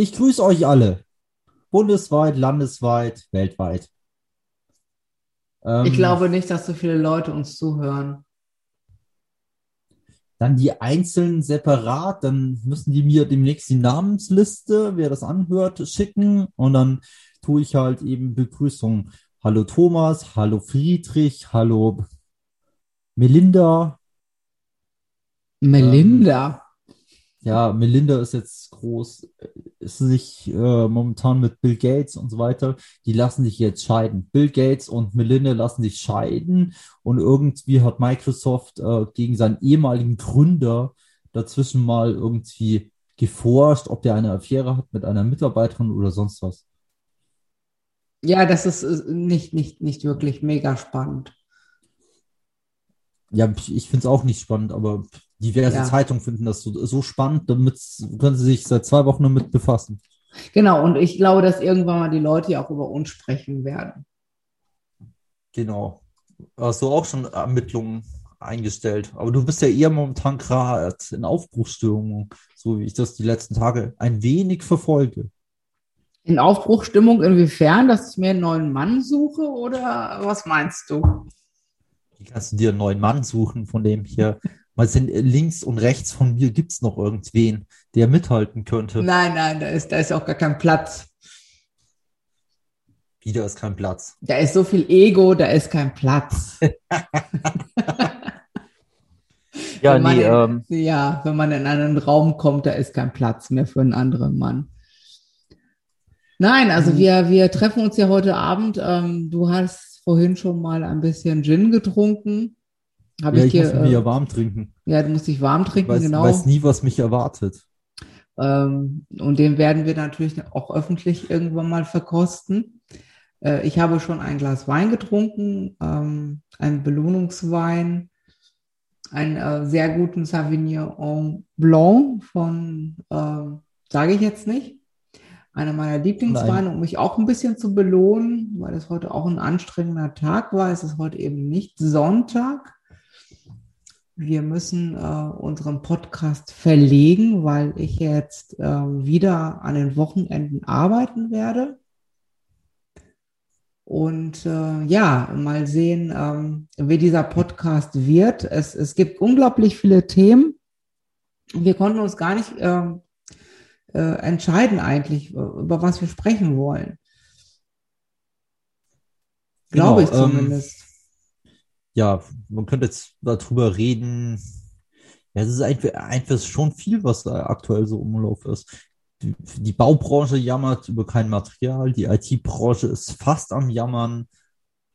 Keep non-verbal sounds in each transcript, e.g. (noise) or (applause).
Ich grüße euch alle. Bundesweit, landesweit, weltweit. Ähm, ich glaube nicht, dass so viele Leute uns zuhören. Dann die einzelnen separat, dann müssen die mir demnächst die Namensliste, wer das anhört, schicken und dann tue ich halt eben Begrüßung. Hallo Thomas, hallo Friedrich, hallo Melinda. Melinda. Ähm, ja, Melinda ist jetzt groß, ist sich äh, momentan mit Bill Gates und so weiter. Die lassen sich jetzt scheiden. Bill Gates und Melinda lassen sich scheiden und irgendwie hat Microsoft äh, gegen seinen ehemaligen Gründer dazwischen mal irgendwie geforscht, ob der eine Affäre hat mit einer Mitarbeiterin oder sonst was. Ja, das ist nicht, nicht, nicht wirklich mega spannend. Ja, ich finde es auch nicht spannend, aber diverse ja. Zeitungen finden das so, so spannend, damit können sie sich seit zwei Wochen damit befassen. Genau, und ich glaube, dass irgendwann mal die Leute ja auch über uns sprechen werden. Genau. Hast du auch schon Ermittlungen eingestellt? Aber du bist ja eher momentan gerade in Aufbruchsstimmung, so wie ich das die letzten Tage ein wenig verfolge. In Aufbruchstimmung inwiefern, dass ich mir einen neuen Mann suche oder was meinst du? Wie kannst du dir einen neuen Mann suchen, von dem hier, mal sind links und rechts von mir gibt es noch irgendwen, der mithalten könnte? Nein, nein, da ist, da ist auch gar kein Platz. Wieder ist kein Platz. Da ist so viel Ego, da ist kein Platz. (laughs) ja, wenn nee, in, ähm, ja, wenn man in einen Raum kommt, da ist kein Platz mehr für einen anderen Mann. Nein, also mhm. wir, wir treffen uns ja heute Abend. Ähm, du hast vorhin schon mal ein bisschen Gin getrunken. Hab ja, ich, ich dir, muss äh, ja warm trinken. Ja, du musst dich warm trinken, weiß, genau. Ich weiß nie, was mich erwartet. Ähm, und den werden wir natürlich auch öffentlich irgendwann mal verkosten. Äh, ich habe schon ein Glas Wein getrunken, ähm, einen Belohnungswein, einen äh, sehr guten Sauvignon Blanc von, äh, sage ich jetzt nicht, einer meiner Lieblingsweine, um mich auch ein bisschen zu belohnen, weil es heute auch ein anstrengender Tag war. Es ist heute eben nicht Sonntag. Wir müssen äh, unseren Podcast verlegen, weil ich jetzt äh, wieder an den Wochenenden arbeiten werde. Und äh, ja, mal sehen, ähm, wie dieser Podcast wird. Es, es gibt unglaublich viele Themen. Wir konnten uns gar nicht ähm, äh, entscheiden eigentlich, über was wir sprechen wollen. Glaube genau, ich ähm, zumindest. Ähm, ja, man könnte jetzt darüber reden. Ja, es ist einfach, einfach schon viel, was da aktuell so umlauf ist. Die, die Baubranche jammert über kein Material, die IT-Branche ist fast am Jammern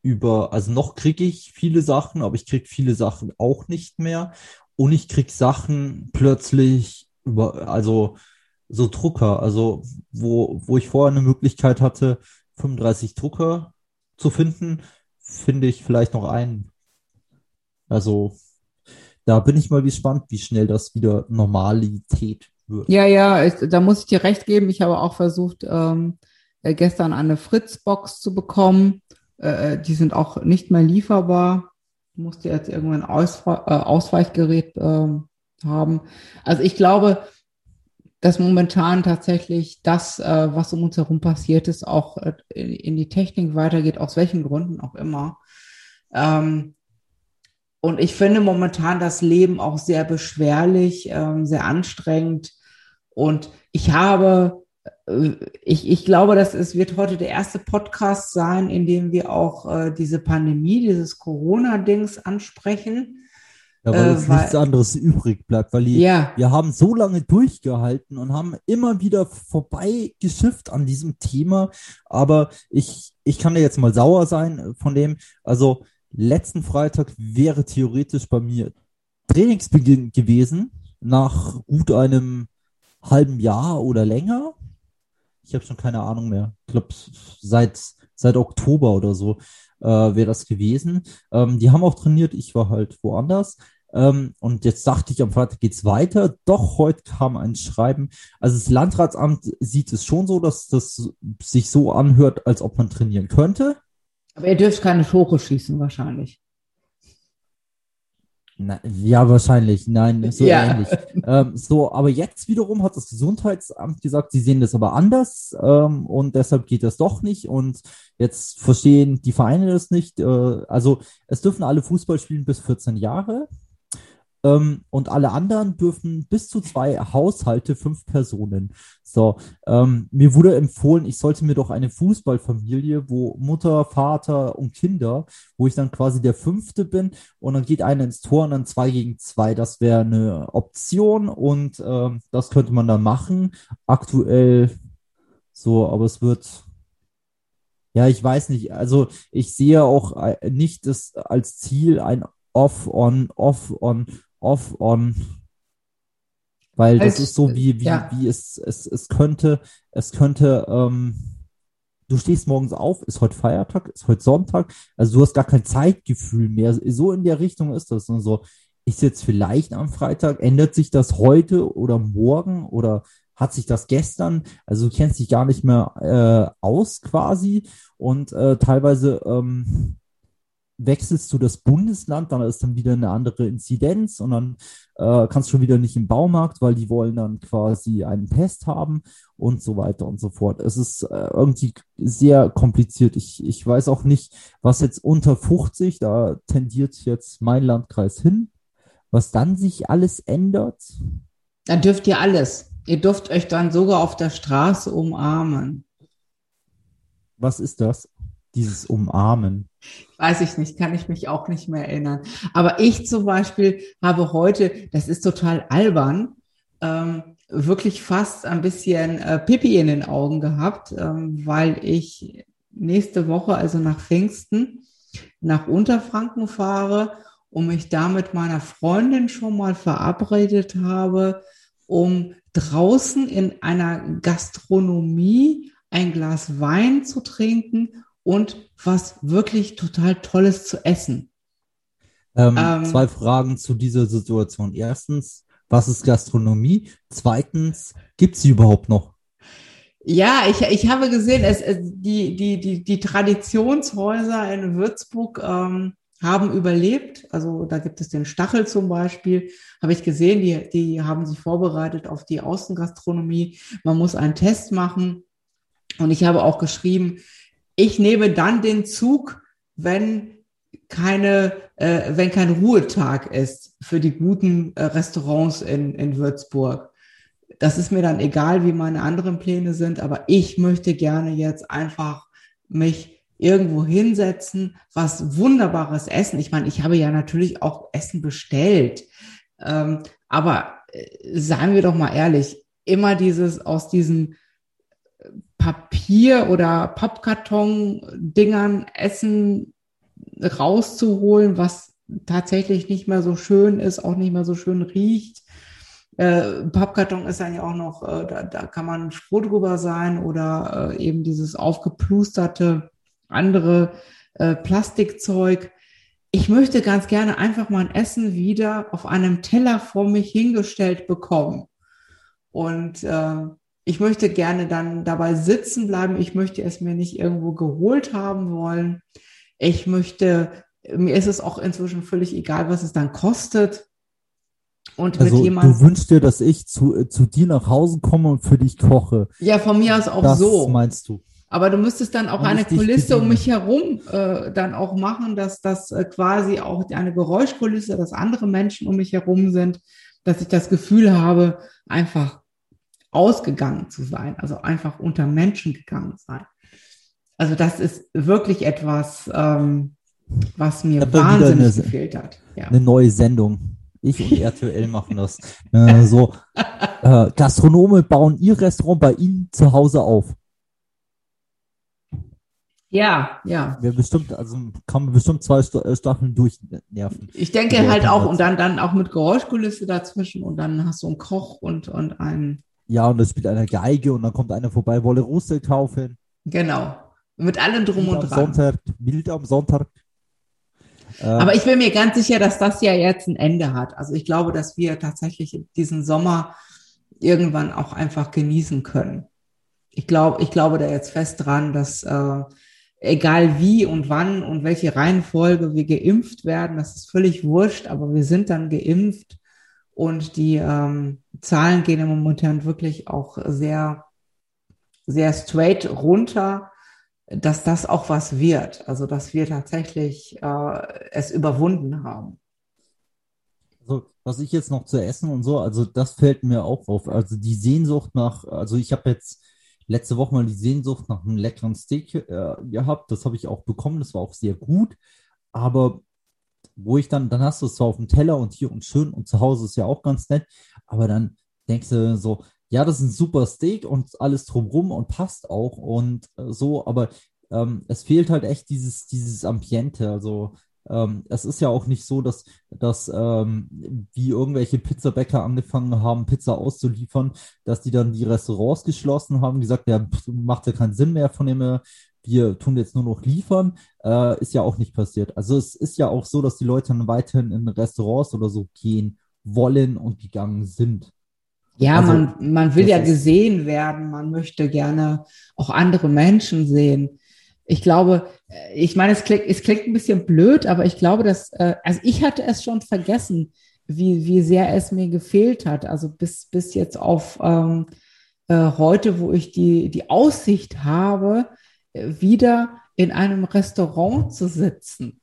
über, also noch kriege ich viele Sachen, aber ich kriege viele Sachen auch nicht mehr. Und ich kriege Sachen plötzlich über, also so Drucker, also wo, wo ich vorher eine Möglichkeit hatte, 35 Drucker zu finden, finde ich vielleicht noch einen. Also da bin ich mal gespannt, wie schnell das wieder Normalität wird. Ja, ja, ich, da muss ich dir recht geben. Ich habe auch versucht, ähm, äh, gestern eine Fritzbox zu bekommen. Äh, äh, die sind auch nicht mehr lieferbar. Ich musste jetzt irgendwann ein Auswe äh, Ausweichgerät äh, haben. Also ich glaube, dass momentan tatsächlich das, äh, was um uns herum passiert ist, auch äh, in die Technik weitergeht, aus welchen Gründen auch immer. Ähm, und ich finde momentan das Leben auch sehr beschwerlich, ähm, sehr anstrengend. Und ich habe, äh, ich, ich glaube, dass es wird heute der erste Podcast sein, in dem wir auch äh, diese Pandemie, dieses Corona-Dings ansprechen. Ja, weil äh, weil, nichts anderes übrig bleibt, weil die, ja. wir haben so lange durchgehalten und haben immer wieder vorbeigeschifft an diesem Thema. Aber ich, ich kann ja jetzt mal sauer sein von dem. Also letzten Freitag wäre theoretisch bei mir Trainingsbeginn gewesen, nach gut einem halben Jahr oder länger. Ich habe schon keine Ahnung mehr. Ich glaube, seit, seit Oktober oder so äh, wäre das gewesen. Ähm, die haben auch trainiert, ich war halt woanders. Ähm, und jetzt dachte ich, am Freitag geht's weiter. Doch heute kam ein Schreiben. Also das Landratsamt sieht es schon so, dass das sich so anhört, als ob man trainieren könnte. Aber ihr dürft keine Tore schießen wahrscheinlich. Na, ja, wahrscheinlich. Nein, so ja. ähnlich. ähm, so, aber jetzt wiederum hat das Gesundheitsamt gesagt, sie sehen das aber anders ähm, und deshalb geht das doch nicht. Und jetzt verstehen die Vereine das nicht. Äh, also es dürfen alle Fußball spielen bis 14 Jahre. Ähm, und alle anderen dürfen bis zu zwei Haushalte, fünf Personen. So, ähm, mir wurde empfohlen, ich sollte mir doch eine Fußballfamilie, wo Mutter, Vater und Kinder, wo ich dann quasi der Fünfte bin und dann geht einer ins Tor und dann zwei gegen zwei. Das wäre eine Option und ähm, das könnte man dann machen. Aktuell so, aber es wird ja, ich weiß nicht. Also ich sehe auch äh, nicht das als Ziel ein Off-on, Off-on off-on. Weil das ist so wie, wie, ja. wie es, es, es könnte, es könnte, ähm, du stehst morgens auf, ist heute Feiertag, ist heute Sonntag, also du hast gar kein Zeitgefühl mehr. So in der Richtung ist das. Und so, ist jetzt vielleicht am Freitag, ändert sich das heute oder morgen oder hat sich das gestern? Also du kennst dich gar nicht mehr äh, aus quasi und äh, teilweise ähm, wechselst du das Bundesland, dann ist dann wieder eine andere Inzidenz und dann äh, kannst du schon wieder nicht im Baumarkt, weil die wollen dann quasi einen Test haben und so weiter und so fort. Es ist äh, irgendwie sehr kompliziert. Ich, ich weiß auch nicht, was jetzt unter 50, da tendiert jetzt mein Landkreis hin, was dann sich alles ändert. Dann dürft ihr alles. Ihr dürft euch dann sogar auf der Straße umarmen. Was ist das? Dieses Umarmen. Weiß ich nicht, kann ich mich auch nicht mehr erinnern. Aber ich zum Beispiel habe heute, das ist total albern, ähm, wirklich fast ein bisschen äh, Pipi in den Augen gehabt, ähm, weil ich nächste Woche, also nach Pfingsten, nach Unterfranken fahre und mich da mit meiner Freundin schon mal verabredet habe, um draußen in einer Gastronomie ein Glas Wein zu trinken und was wirklich total Tolles zu essen. Ähm, ähm, zwei Fragen zu dieser Situation. Erstens, was ist Gastronomie? Zweitens, gibt sie überhaupt noch? Ja, ich, ich habe gesehen, es, es, die, die, die, die Traditionshäuser in Würzburg ähm, haben überlebt. Also da gibt es den Stachel zum Beispiel, habe ich gesehen, die, die haben sich vorbereitet auf die Außengastronomie. Man muss einen Test machen. Und ich habe auch geschrieben, ich nehme dann den Zug, wenn keine, äh, wenn kein Ruhetag ist für die guten äh, Restaurants in, in Würzburg. Das ist mir dann egal, wie meine anderen Pläne sind, aber ich möchte gerne jetzt einfach mich irgendwo hinsetzen, was wunderbares Essen. Ich meine, ich habe ja natürlich auch Essen bestellt, ähm, aber äh, seien wir doch mal ehrlich, immer dieses aus diesen Papier- oder Pappkarton-Dingern Essen rauszuholen, was tatsächlich nicht mehr so schön ist, auch nicht mehr so schön riecht. Äh, Pappkarton ist dann ja auch noch, äh, da, da kann man froh drüber sein oder äh, eben dieses aufgeplusterte andere äh, Plastikzeug. Ich möchte ganz gerne einfach mein Essen wieder auf einem Teller vor mich hingestellt bekommen. Und äh, ich möchte gerne dann dabei sitzen bleiben. Ich möchte es mir nicht irgendwo geholt haben wollen. Ich möchte, mir ist es auch inzwischen völlig egal, was es dann kostet. Und also, mit jemandem. Du wünschst dir, dass ich zu, äh, zu dir nach Hause komme und für dich koche. Ja, von mir aus auch das so. Das meinst du. Aber du müsstest dann auch und eine Kulisse um mich herum äh, dann auch machen, dass das äh, quasi auch eine Geräuschkulisse, dass andere Menschen um mich herum sind, dass ich das Gefühl habe, einfach ausgegangen zu sein, also einfach unter Menschen gegangen sein. Also das ist wirklich etwas, ähm, was mir wahnsinnig eine, gefehlt hat. Ja. Eine neue Sendung. Ich und RTL machen das. Äh, so, äh, Gastronome bauen ihr Restaurant bei Ihnen zu Hause auf. Ja, ja. Wer bestimmt, also kann man bestimmt zwei äh, Staffeln durchnerven. Ich denke halt auch, und dann, dann auch mit Geräuschkulisse dazwischen und dann hast du einen Koch und, und einen ja, und es spielt einer Geige und dann kommt einer vorbei, wolle Russe kaufen. Genau. Mit allem drum Wild und dran. Sonntag, wild am Sonntag. Aber ich bin mir ganz sicher, dass das ja jetzt ein Ende hat. Also ich glaube, dass wir tatsächlich diesen Sommer irgendwann auch einfach genießen können. Ich glaube, ich glaube da jetzt fest dran, dass äh, egal wie und wann und welche Reihenfolge wir geimpft werden, das ist völlig wurscht, aber wir sind dann geimpft und die ähm, Zahlen gehen im Moment wirklich auch sehr, sehr straight runter, dass das auch was wird. Also dass wir tatsächlich äh, es überwunden haben. Also, was ich jetzt noch zu essen und so, also das fällt mir auch auf. Also die Sehnsucht nach, also ich habe jetzt letzte Woche mal die Sehnsucht nach einem leckeren Steak äh, gehabt. Das habe ich auch bekommen. Das war auch sehr gut. Aber wo ich dann, dann hast du es zwar auf dem Teller und hier und schön und zu Hause ist ja auch ganz nett. Aber dann denkst du so, ja, das ist ein super Steak und alles drumrum und passt auch und äh, so. Aber ähm, es fehlt halt echt dieses, dieses Ambiente. Also ähm, es ist ja auch nicht so, dass, dass ähm, wie irgendwelche Pizzabäcker angefangen haben, Pizza auszuliefern, dass die dann die Restaurants geschlossen haben, gesagt, ja, macht ja keinen Sinn mehr von dem, wir tun jetzt nur noch liefern, äh, ist ja auch nicht passiert. Also es ist ja auch so, dass die Leute dann weiterhin in Restaurants oder so gehen wollen und gegangen sind. Ja, also, man, man will ja gesehen werden, man möchte gerne auch andere Menschen sehen ich glaube, äh, ich meine, es klingt, es klingt ein bisschen blöd, aber ich glaube, dass, äh, also ich hatte es schon vergessen, wie, wie sehr es mir gefehlt hat. Also bis, bis jetzt auf ähm, äh, heute, wo ich die, die Aussicht habe, wieder in einem Restaurant zu sitzen.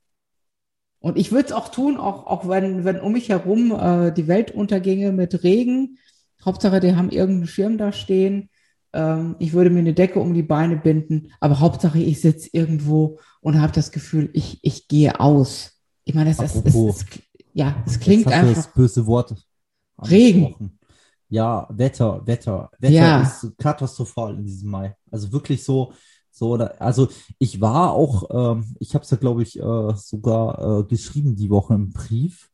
Und ich würde es auch tun, auch, auch wenn, wenn um mich herum äh, die Welt unterginge mit Regen. Hauptsache, die haben irgendeinen Schirm da stehen ähm, ich würde mir eine Decke um die Beine binden, aber Hauptsache ich sitze irgendwo und habe das Gefühl, ich, ich gehe aus. Ich meine, es, ist, es, es, ja, es klingt Jetzt hast einfach. das böse Wort. Regen. Ja, Wetter, Wetter. Wetter ja. ist katastrophal in diesem Mai. Also wirklich so, so, also ich war auch, ähm, ich habe es ja, glaube ich, äh, sogar äh, geschrieben die Woche im Brief.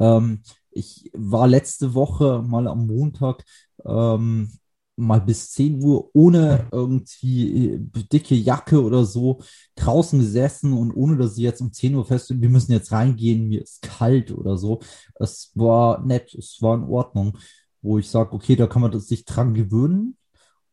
Ähm, ich war letzte Woche mal am Montag ähm, mal bis 10 Uhr ohne irgendwie äh, dicke Jacke oder so draußen gesessen und ohne dass sie jetzt um 10 Uhr fest wir müssen jetzt reingehen, mir ist kalt oder so. Es war nett, es war in Ordnung, wo ich sage, okay, da kann man sich dran gewöhnen.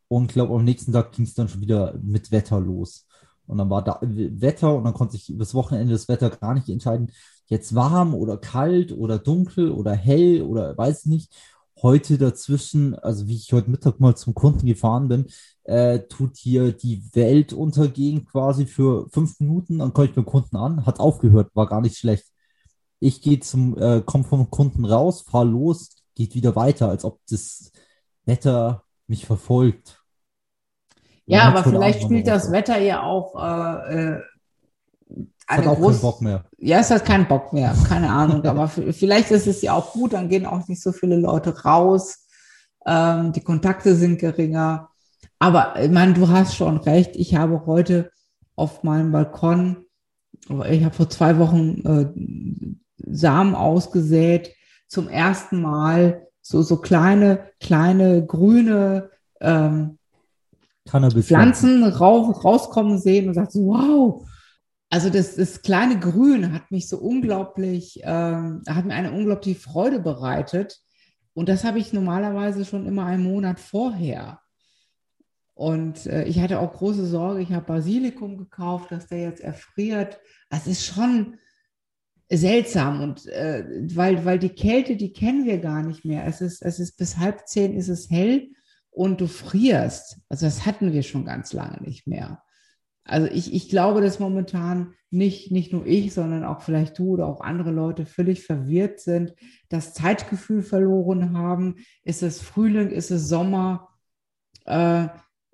Und glaube, am nächsten Tag ging es dann schon wieder mit Wetter los. Und dann war da Wetter und dann konnte ich das Wochenende das Wetter gar nicht entscheiden, jetzt warm oder kalt oder dunkel oder hell oder weiß nicht heute dazwischen, also wie ich heute Mittag mal zum Kunden gefahren bin, äh, tut hier die Welt untergehen quasi für fünf Minuten, dann komme ich beim Kunden an, hat aufgehört, war gar nicht schlecht. Ich gehe zum, äh, komm vom Kunden raus, fahr los, geht wieder weiter, als ob das Wetter mich verfolgt. Ja, aber vielleicht spielt das Wetter ja auch äh, äh eine hat auch groß, keinen Bock mehr. Ja, es hat keinen Bock mehr, keine Ahnung. aber (laughs) vielleicht ist es ja auch gut, dann gehen auch nicht so viele Leute raus. Ähm, die Kontakte sind geringer. Aber ich meine, du hast schon recht. Ich habe heute auf meinem Balkon, ich habe vor zwei Wochen äh, Samen ausgesät, zum ersten Mal so, so kleine, kleine grüne ähm, Pflanzen raus, rauskommen sehen und sagt so, wow, also das, das kleine Grün hat mich so unglaublich, ähm, hat mir eine unglaubliche Freude bereitet. Und das habe ich normalerweise schon immer einen Monat vorher. Und äh, ich hatte auch große Sorge, ich habe Basilikum gekauft, dass der jetzt erfriert. Das ist schon seltsam und äh, weil, weil die Kälte, die kennen wir gar nicht mehr. Es ist, es ist bis halb zehn ist es hell und du frierst. Also das hatten wir schon ganz lange nicht mehr. Also ich, ich glaube, dass momentan nicht, nicht nur ich, sondern auch vielleicht du oder auch andere Leute völlig verwirrt sind, das Zeitgefühl verloren haben. Ist es Frühling, ist es Sommer? Äh,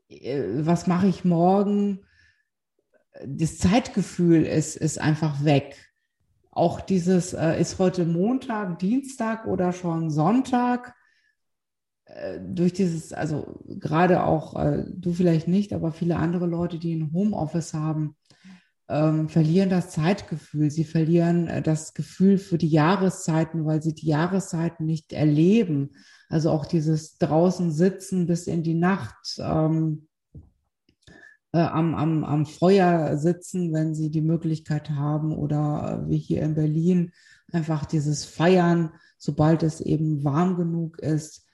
was mache ich morgen? Das Zeitgefühl ist, ist einfach weg. Auch dieses, äh, ist heute Montag, Dienstag oder schon Sonntag? Äh, durch dieses, also gerade auch äh, du vielleicht nicht, aber viele andere Leute, die ein Homeoffice haben, ähm, verlieren das Zeitgefühl. Sie verlieren äh, das Gefühl für die Jahreszeiten, weil sie die Jahreszeiten nicht erleben. Also auch dieses draußen sitzen bis in die Nacht, ähm, äh, am, am, am Feuer sitzen, wenn sie die Möglichkeit haben oder äh, wie hier in Berlin einfach dieses Feiern, sobald es eben warm genug ist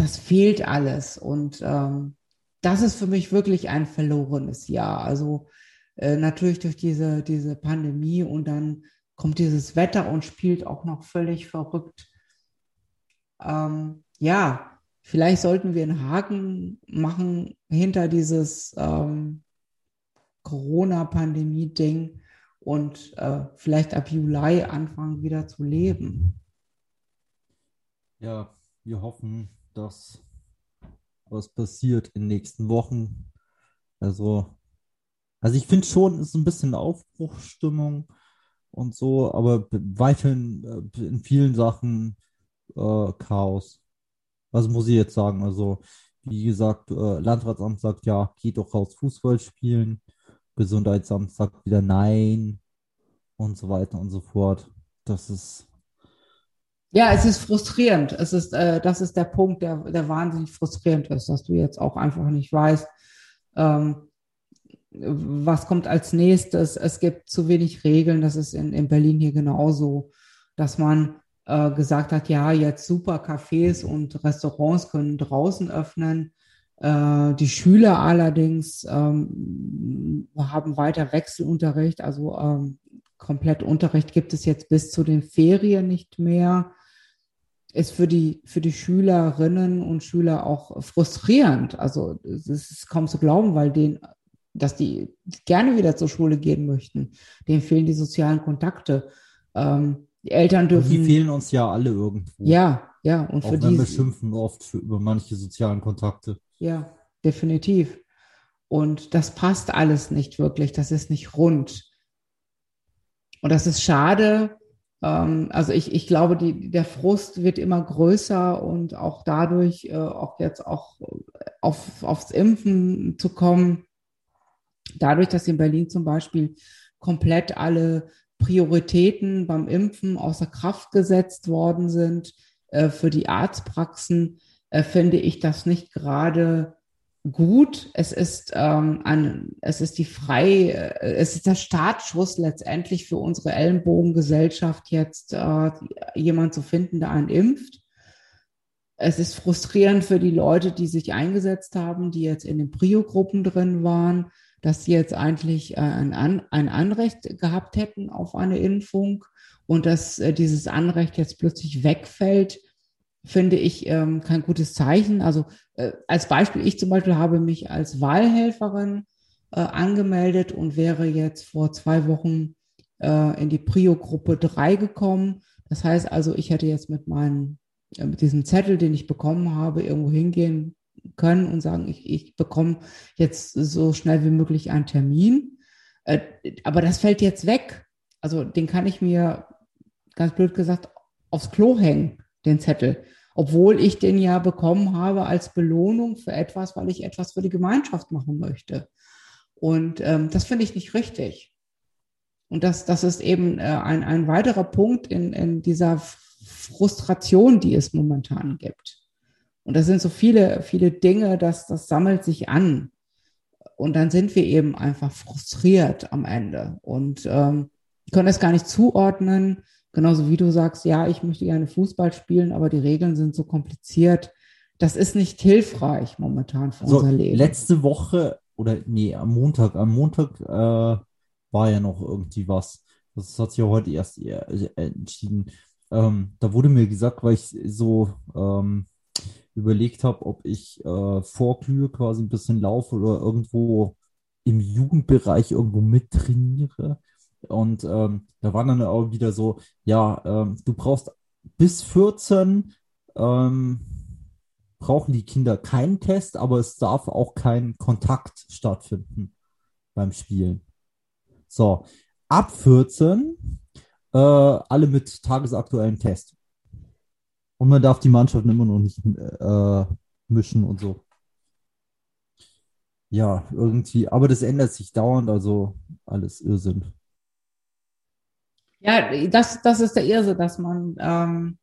das fehlt alles. Und ähm, das ist für mich wirklich ein verlorenes Jahr. Also äh, natürlich durch diese, diese Pandemie und dann kommt dieses Wetter und spielt auch noch völlig verrückt. Ähm, ja, vielleicht sollten wir einen Haken machen hinter dieses ähm, Corona-Pandemie-Ding und äh, vielleicht ab Juli anfangen wieder zu leben. Ja, wir hoffen, dass was passiert in den nächsten Wochen. Also, also ich finde schon, es ist ein bisschen Aufbruchsstimmung und so, aber weiterhin äh, in vielen Sachen äh, Chaos. Was muss ich jetzt sagen? Also, wie gesagt, äh, Landratsamt sagt ja, geht doch raus Fußball spielen. Gesundheitsamt sagt wieder nein und so weiter und so fort. Das ist. Ja, es ist frustrierend. Es ist, äh, das ist der Punkt, der, der wahnsinnig frustrierend ist, dass du jetzt auch einfach nicht weißt, ähm, was kommt als nächstes. Es gibt zu wenig Regeln. Das ist in, in Berlin hier genauso, dass man äh, gesagt hat, ja, jetzt super Cafés und Restaurants können draußen öffnen. Äh, die Schüler allerdings ähm, haben weiter Wechselunterricht, also ähm, komplett Unterricht gibt es jetzt bis zu den Ferien nicht mehr. Ist für die, für die Schülerinnen und Schüler auch frustrierend. Also es ist kaum zu glauben, weil denen, dass die gerne wieder zur Schule gehen möchten. Denen fehlen die sozialen Kontakte. Ähm, die Eltern dürfen. Und die fehlen uns ja alle irgendwo. Ja, ja. Und Auch für die. Wir schimpfen oft für, über manche sozialen Kontakte. Ja, definitiv. Und das passt alles nicht wirklich. Das ist nicht rund. Und das ist schade. Ähm, also ich, ich glaube, die, der Frust wird immer größer und auch dadurch, äh, auch jetzt auch auf, aufs Impfen zu kommen, dadurch, dass in Berlin zum Beispiel komplett alle Prioritäten beim Impfen außer Kraft gesetzt worden sind äh, für die Arztpraxen, äh, finde ich das nicht gerade gut. Es ist ähm, ein, es ist die frei, äh, es ist der Startschuss letztendlich für unsere Ellenbogengesellschaft jetzt äh, jemand zu finden, der einen impft. Es ist frustrierend für die Leute, die sich eingesetzt haben, die jetzt in den Prio-Gruppen drin waren dass sie jetzt eigentlich äh, ein, ein Anrecht gehabt hätten auf eine Impfung und dass äh, dieses Anrecht jetzt plötzlich wegfällt, finde ich ähm, kein gutes Zeichen. Also äh, als Beispiel, ich zum Beispiel habe mich als Wahlhelferin äh, angemeldet und wäre jetzt vor zwei Wochen äh, in die Prio-Gruppe 3 gekommen. Das heißt also, ich hätte jetzt mit meinem, äh, mit diesem Zettel, den ich bekommen habe, irgendwo hingehen können und sagen, ich, ich bekomme jetzt so schnell wie möglich einen Termin. Äh, aber das fällt jetzt weg. Also den kann ich mir, ganz blöd gesagt, aufs Klo hängen, den Zettel. Obwohl ich den ja bekommen habe als Belohnung für etwas, weil ich etwas für die Gemeinschaft machen möchte. Und ähm, das finde ich nicht richtig. Und das, das ist eben äh, ein, ein weiterer Punkt in, in dieser Frustration, die es momentan gibt. Und das sind so viele, viele Dinge, dass das sammelt sich an. Und dann sind wir eben einfach frustriert am Ende und ähm, können es gar nicht zuordnen. Genauso wie du sagst, ja, ich möchte gerne Fußball spielen, aber die Regeln sind so kompliziert. Das ist nicht hilfreich momentan für so, unser Leben. Letzte Woche oder nee, am Montag, am Montag äh, war ja noch irgendwie was. Das hat sich ja heute erst entschieden. Ähm, da wurde mir gesagt, weil ich so ähm, überlegt habe, ob ich äh, Vorglühe quasi ein bisschen laufe oder irgendwo im Jugendbereich irgendwo mittrainiere. Und ähm, da war dann auch wieder so, ja, ähm, du brauchst bis 14 ähm, brauchen die Kinder keinen Test, aber es darf auch kein Kontakt stattfinden beim Spielen. So, ab 14 äh, alle mit tagesaktuellen Test. Und man darf die Mannschaften immer noch nicht äh, mischen und so. Ja, irgendwie, aber das ändert sich dauernd, also alles Irrsinn. Ja, das, das ist der Irrsinn, dass man ähm,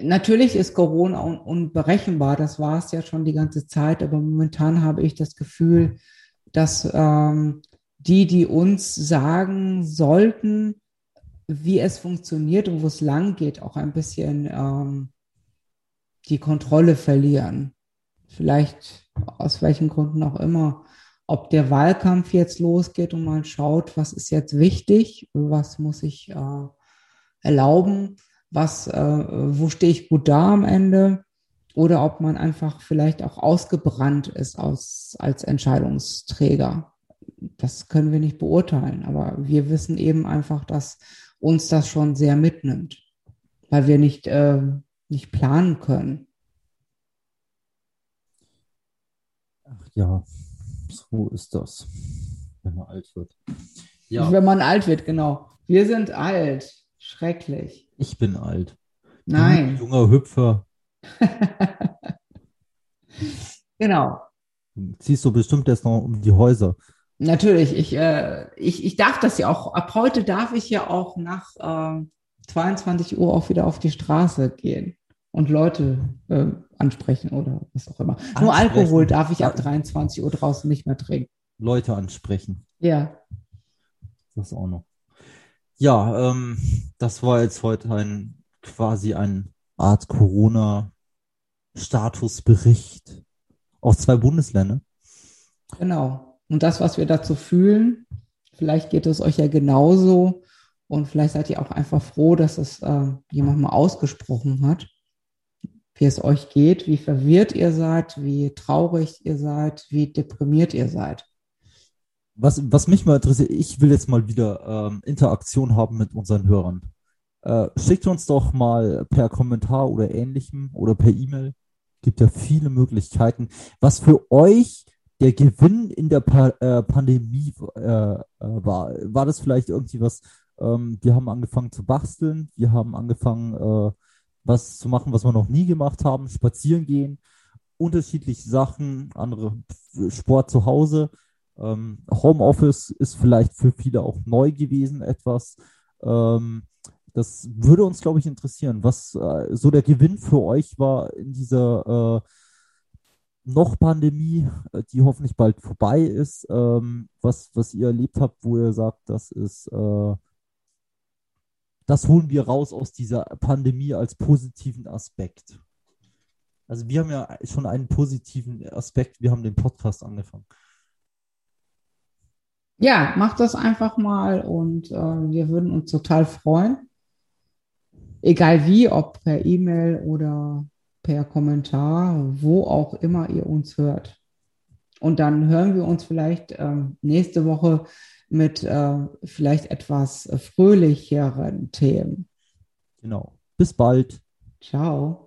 natürlich ist Corona un unberechenbar, das war es ja schon die ganze Zeit, aber momentan habe ich das Gefühl, dass ähm, die, die uns sagen sollten, wie es funktioniert und wo es lang geht, auch ein bisschen ähm, die Kontrolle verlieren. Vielleicht aus welchen Gründen auch immer. Ob der Wahlkampf jetzt losgeht und man schaut, was ist jetzt wichtig, was muss ich äh, erlauben, was, äh, wo stehe ich gut da am Ende oder ob man einfach vielleicht auch ausgebrannt ist aus, als Entscheidungsträger. Das können wir nicht beurteilen, aber wir wissen eben einfach, dass uns das schon sehr mitnimmt, weil wir nicht, äh, nicht planen können. Ach ja, so ist das, wenn man alt wird. Ja. Wenn man alt wird, genau. Wir sind alt. Schrecklich. Ich bin alt. Nein. junger Hüpfer. (laughs) genau. Ziehst du bestimmt erst noch um die Häuser. Natürlich, ich, äh, ich, ich darf das ja auch. Ab heute darf ich ja auch nach äh, 22 Uhr auch wieder auf die Straße gehen und Leute äh, ansprechen oder was auch immer. Nur Alkohol darf ich ab 23 Uhr draußen nicht mehr trinken. Leute ansprechen. Ja. Das auch noch. Ja, ähm, das war jetzt heute ein quasi ein Art Corona-Statusbericht aus zwei Bundesländern. Genau. Und das, was wir dazu fühlen, vielleicht geht es euch ja genauso. Und vielleicht seid ihr auch einfach froh, dass es äh, jemand mal ausgesprochen hat wie es euch geht, wie verwirrt ihr seid, wie traurig ihr seid, wie deprimiert ihr seid. Was, was mich mal interessiert, ich will jetzt mal wieder ähm, Interaktion haben mit unseren Hörern. Äh, schickt uns doch mal per Kommentar oder ähnlichem oder per E-Mail. Gibt ja viele Möglichkeiten. Was für euch der Gewinn in der pa äh, Pandemie äh, äh war? War das vielleicht irgendwie was? Ähm, wir haben angefangen zu basteln, wir haben angefangen äh, was zu machen, was wir noch nie gemacht haben, spazieren gehen, unterschiedliche Sachen, andere Sport zu Hause. Ähm, Homeoffice ist vielleicht für viele auch neu gewesen, etwas. Ähm, das würde uns, glaube ich, interessieren, was äh, so der Gewinn für euch war in dieser äh, noch Pandemie, äh, die hoffentlich bald vorbei ist, ähm, was, was ihr erlebt habt, wo ihr sagt, das ist äh, das holen wir raus aus dieser Pandemie als positiven Aspekt. Also wir haben ja schon einen positiven Aspekt, wir haben den Podcast angefangen. Ja, macht das einfach mal und äh, wir würden uns total freuen. Egal wie, ob per E-Mail oder per Kommentar, wo auch immer ihr uns hört. Und dann hören wir uns vielleicht ähm, nächste Woche mit äh, vielleicht etwas fröhlicheren Themen. Genau. Bis bald. Ciao.